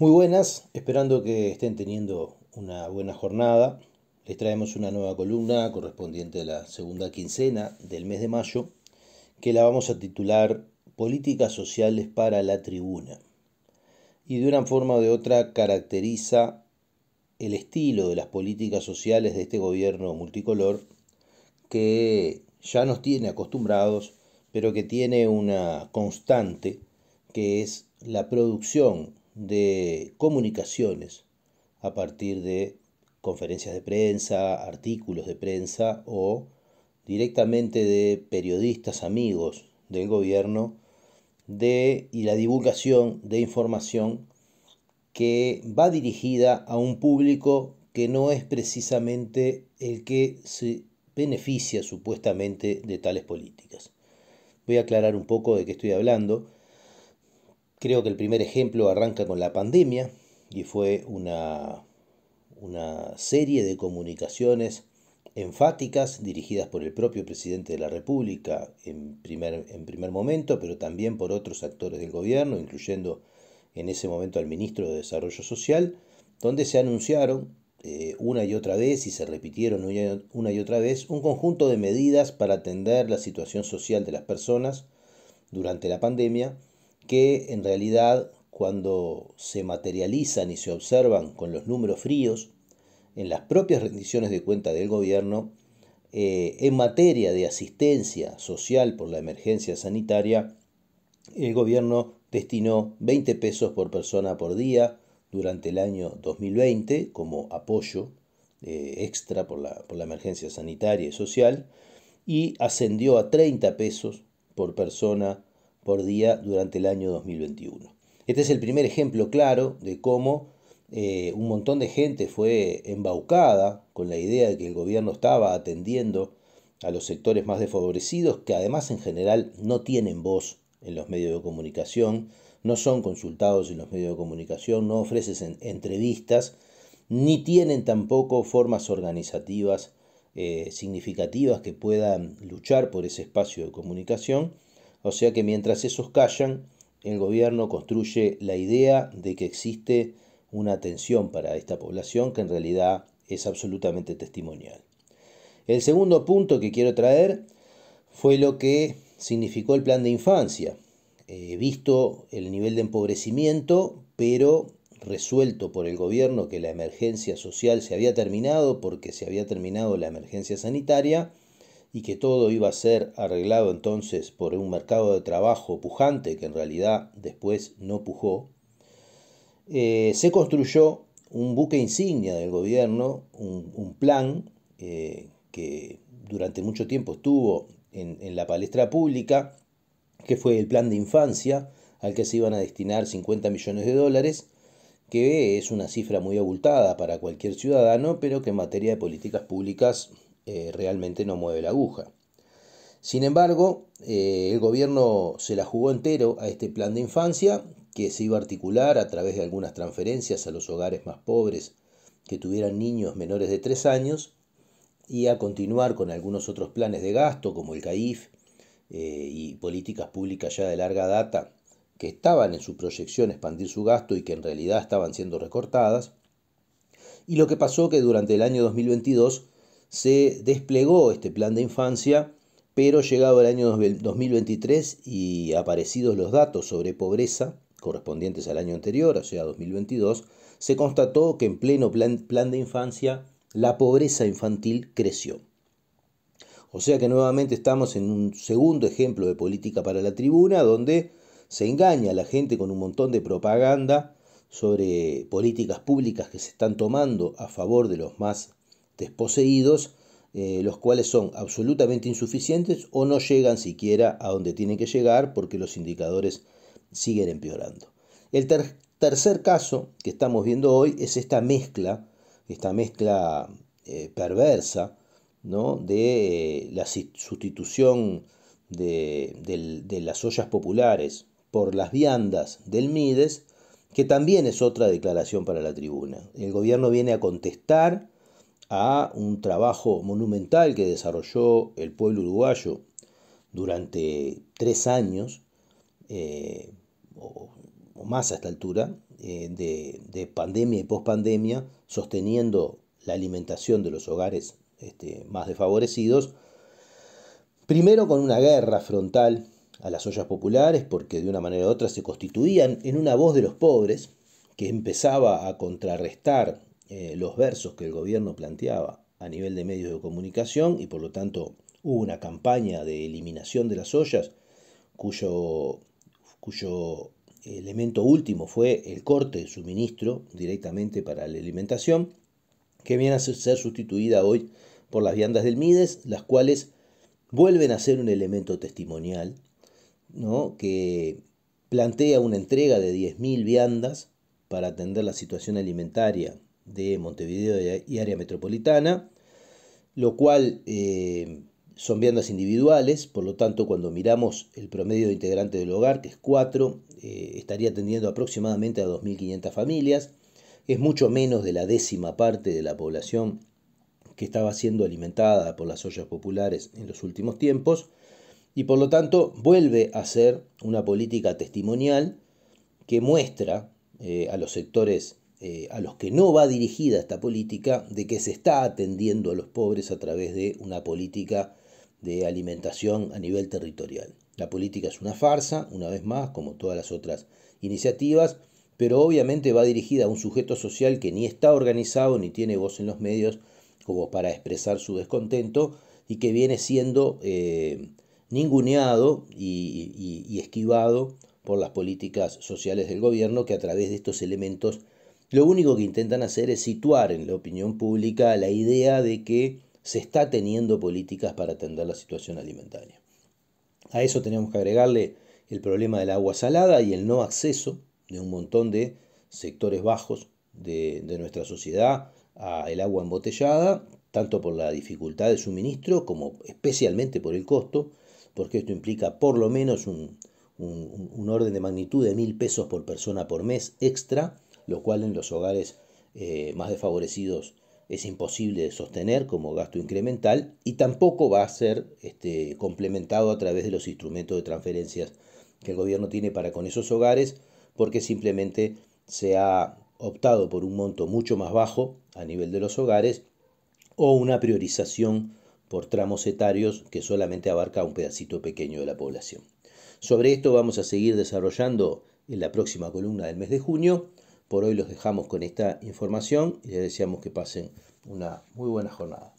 Muy buenas, esperando que estén teniendo una buena jornada. Les traemos una nueva columna correspondiente a la segunda quincena del mes de mayo, que la vamos a titular Políticas Sociales para la Tribuna. Y de una forma o de otra caracteriza el estilo de las políticas sociales de este gobierno multicolor que ya nos tiene acostumbrados, pero que tiene una constante que es la producción de comunicaciones a partir de conferencias de prensa, artículos de prensa o directamente de periodistas amigos del gobierno de, y la divulgación de información que va dirigida a un público que no es precisamente el que se beneficia supuestamente de tales políticas. Voy a aclarar un poco de qué estoy hablando. Creo que el primer ejemplo arranca con la pandemia y fue una, una serie de comunicaciones enfáticas dirigidas por el propio presidente de la República en primer, en primer momento, pero también por otros actores del gobierno, incluyendo en ese momento al ministro de Desarrollo Social, donde se anunciaron eh, una y otra vez y se repitieron una y otra vez un conjunto de medidas para atender la situación social de las personas durante la pandemia que en realidad cuando se materializan y se observan con los números fríos en las propias rendiciones de cuenta del gobierno, eh, en materia de asistencia social por la emergencia sanitaria, el gobierno destinó 20 pesos por persona por día durante el año 2020 como apoyo eh, extra por la, por la emergencia sanitaria y social y ascendió a 30 pesos por persona por día durante el año 2021. Este es el primer ejemplo claro de cómo eh, un montón de gente fue embaucada con la idea de que el gobierno estaba atendiendo a los sectores más desfavorecidos, que además en general no tienen voz en los medios de comunicación, no son consultados en los medios de comunicación, no ofrecen entrevistas, ni tienen tampoco formas organizativas eh, significativas que puedan luchar por ese espacio de comunicación o sea que mientras esos callan, el gobierno construye la idea de que existe una atención para esta población que en realidad es absolutamente testimonial. El segundo punto que quiero traer fue lo que significó el plan de infancia, eh, visto el nivel de empobrecimiento, pero resuelto por el gobierno que la emergencia social se había terminado porque se había terminado la emergencia sanitaria, y que todo iba a ser arreglado entonces por un mercado de trabajo pujante que en realidad después no pujó, eh, se construyó un buque insignia del gobierno, un, plan eh, que durante mucho tiempo estuvo en, en la palestra pública, que fue el plan de infancia, al que se iban a destinar 50 millones de dólares, que es una cifra muy abultada para cualquier ciudadano, pero que en materia de políticas públicas eh, realmente no mueve la aguja. Sin embargo, eh, el gobierno se la jugó entero a este plan de infancia, que se iba a articular a través de algunas transferencias a los hogares más pobres que tuvieran niños menores de 3 años, y a continuar con algunos otros planes de gasto, como el CAIF eh, y políticas públicas ya de larga data, que estaban en su proyección expandir su gasto y que en realidad estaban siendo recortadas. Y lo que pasó que durante el año 2022 se desplegó este plan de infancia, pero llegado el año 2023 y aparecidos los datos sobre pobreza correspondientes al año anterior, o sea 2022, se constató que en pleno plan, plan de infancia la pobreza infantil creció. O sea que nuevamente estamos en un segundo ejemplo de política para la tribuna, donde se engaña a la gente con un montón de propaganda sobre políticas públicas que se están tomando a favor de los más desposeídos, eh, los cuales son absolutamente insuficientes o no llegan siquiera a donde tienen que llegar porque los indicadores siguen empeorando. El tercer caso que estamos viendo hoy es esta mezcla, esta mezcla eh, perversa, ¿no? de eh, la sustitución de, de, las ollas populares por las viandas del Mides, que también es otra declaración para la tribuna. El gobierno viene a contestar a un trabajo monumental que desarrolló el pueblo uruguayo durante tres años, eh, o, más a esta altura, eh, de, pandemia y pospandemia, sosteniendo la alimentación de los hogares este, más desfavorecidos, primero con una guerra frontal a las ollas populares, porque de una manera u otra se constituían en una voz de los pobres, que empezaba a contrarrestar eh, los versos que el gobierno planteaba a nivel de medios de comunicación y por lo tanto hubo una campaña de eliminación de las ollas cuyo, cuyo elemento último fue el corte de suministro directamente para la alimentación, que viene a ser sustituida hoy por las viandas del Mides, las cuales vuelven a ser un elemento testimonial, ¿no? que plantea una entrega de 10.000 viandas para atender la situación alimentaria de Montevideo y área metropolitana, lo cual eh, son viandas individuales, por lo tanto cuando miramos el promedio de integrante del hogar, que es 4, eh, estaría atendiendo aproximadamente a 2.500 familias, es mucho menos de la décima parte de la población que estaba siendo alimentada por las ollas populares en los últimos tiempos, y por lo tanto vuelve a ser una política testimonial que muestra eh, a los sectores eh, a los que no va dirigida esta política de que se está atendiendo a los pobres a través de una política de alimentación a nivel territorial. La política es una farsa, una vez más, como todas las otras iniciativas, pero obviamente va dirigida a un sujeto social que ni está organizado ni tiene voz en los medios como para expresar su descontento y que viene siendo eh, ninguneado y, esquivado por las políticas sociales del gobierno que a través de estos elementos lo único que intentan hacer es situar en la opinión pública la idea de que se está teniendo políticas para atender la situación alimentaria. A eso tenemos que agregarle el problema del agua salada y el no acceso de un montón de sectores bajos de, nuestra sociedad al agua embotellada, tanto por la dificultad de suministro como especialmente por el costo, porque esto implica por lo menos un, orden de magnitud de mil pesos por persona por mes extra, lo cual en los hogares eh, más desfavorecidos es imposible de sostener como gasto incremental y tampoco va a ser este, complementado a través de los instrumentos de transferencias que el gobierno tiene para con esos hogares porque simplemente se ha optado por un monto mucho más bajo a nivel de los hogares o una priorización por tramos etarios que solamente abarca un pedacito pequeño de la población. Sobre esto vamos a seguir desarrollando en la próxima columna del mes de junio por hoy los dejamos con esta información y les deseamos que pasen una muy buena jornada.